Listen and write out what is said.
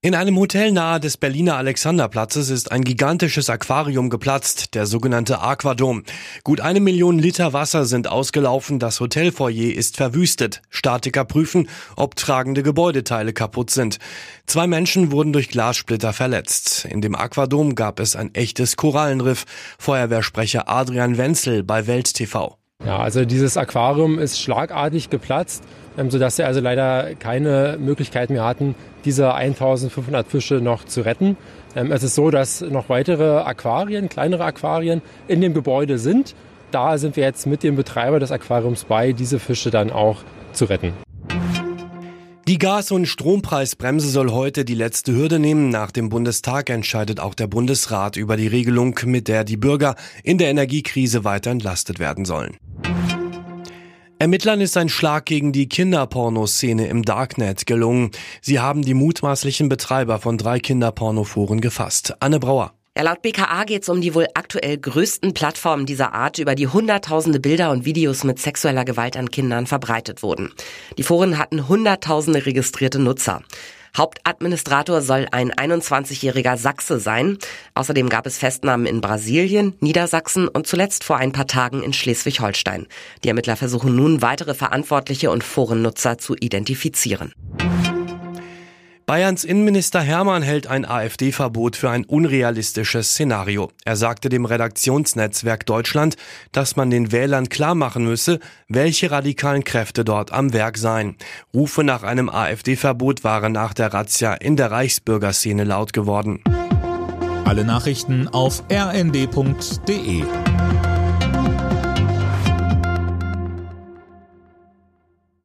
In einem Hotel nahe des Berliner Alexanderplatzes ist ein gigantisches Aquarium geplatzt, der sogenannte Aquadom. Gut eine Million Liter Wasser sind ausgelaufen, das Hotelfoyer ist verwüstet. Statiker prüfen, ob tragende Gebäudeteile kaputt sind. Zwei Menschen wurden durch Glassplitter verletzt. In dem Aquadom gab es ein echtes Korallenriff. Feuerwehrsprecher Adrian Wenzel bei Welt TV. Ja, also dieses Aquarium ist schlagartig geplatzt, sodass sie also leider keine Möglichkeit mehr hatten, diese 1500 Fische noch zu retten. Ähm, es ist so, dass noch weitere Aquarien, kleinere Aquarien in dem Gebäude sind. Da sind wir jetzt mit dem Betreiber des Aquariums bei, diese Fische dann auch zu retten. Die Gas- und Strompreisbremse soll heute die letzte Hürde nehmen. Nach dem Bundestag entscheidet auch der Bundesrat über die Regelung, mit der die Bürger in der Energiekrise weiter entlastet werden sollen. Ermittlern ist ein Schlag gegen die Kinderpornoszene im Darknet gelungen. Sie haben die mutmaßlichen Betreiber von drei Kinderpornoforen gefasst. Anne Brauer. Ja, laut BKA geht es um die wohl aktuell größten Plattformen dieser Art, über die hunderttausende Bilder und Videos mit sexueller Gewalt an Kindern verbreitet wurden. Die Foren hatten hunderttausende registrierte Nutzer. Hauptadministrator soll ein 21-jähriger Sachse sein. Außerdem gab es Festnahmen in Brasilien, Niedersachsen und zuletzt vor ein paar Tagen in Schleswig-Holstein. Die Ermittler versuchen nun weitere Verantwortliche und Forennutzer zu identifizieren. Bayerns Innenminister Hermann hält ein AfD-Verbot für ein unrealistisches Szenario. Er sagte dem Redaktionsnetzwerk Deutschland, dass man den Wählern klar machen müsse, welche radikalen Kräfte dort am Werk seien. Rufe nach einem AfD-Verbot waren nach der Razzia in der Reichsbürgerszene laut geworden. Alle Nachrichten auf rnd.de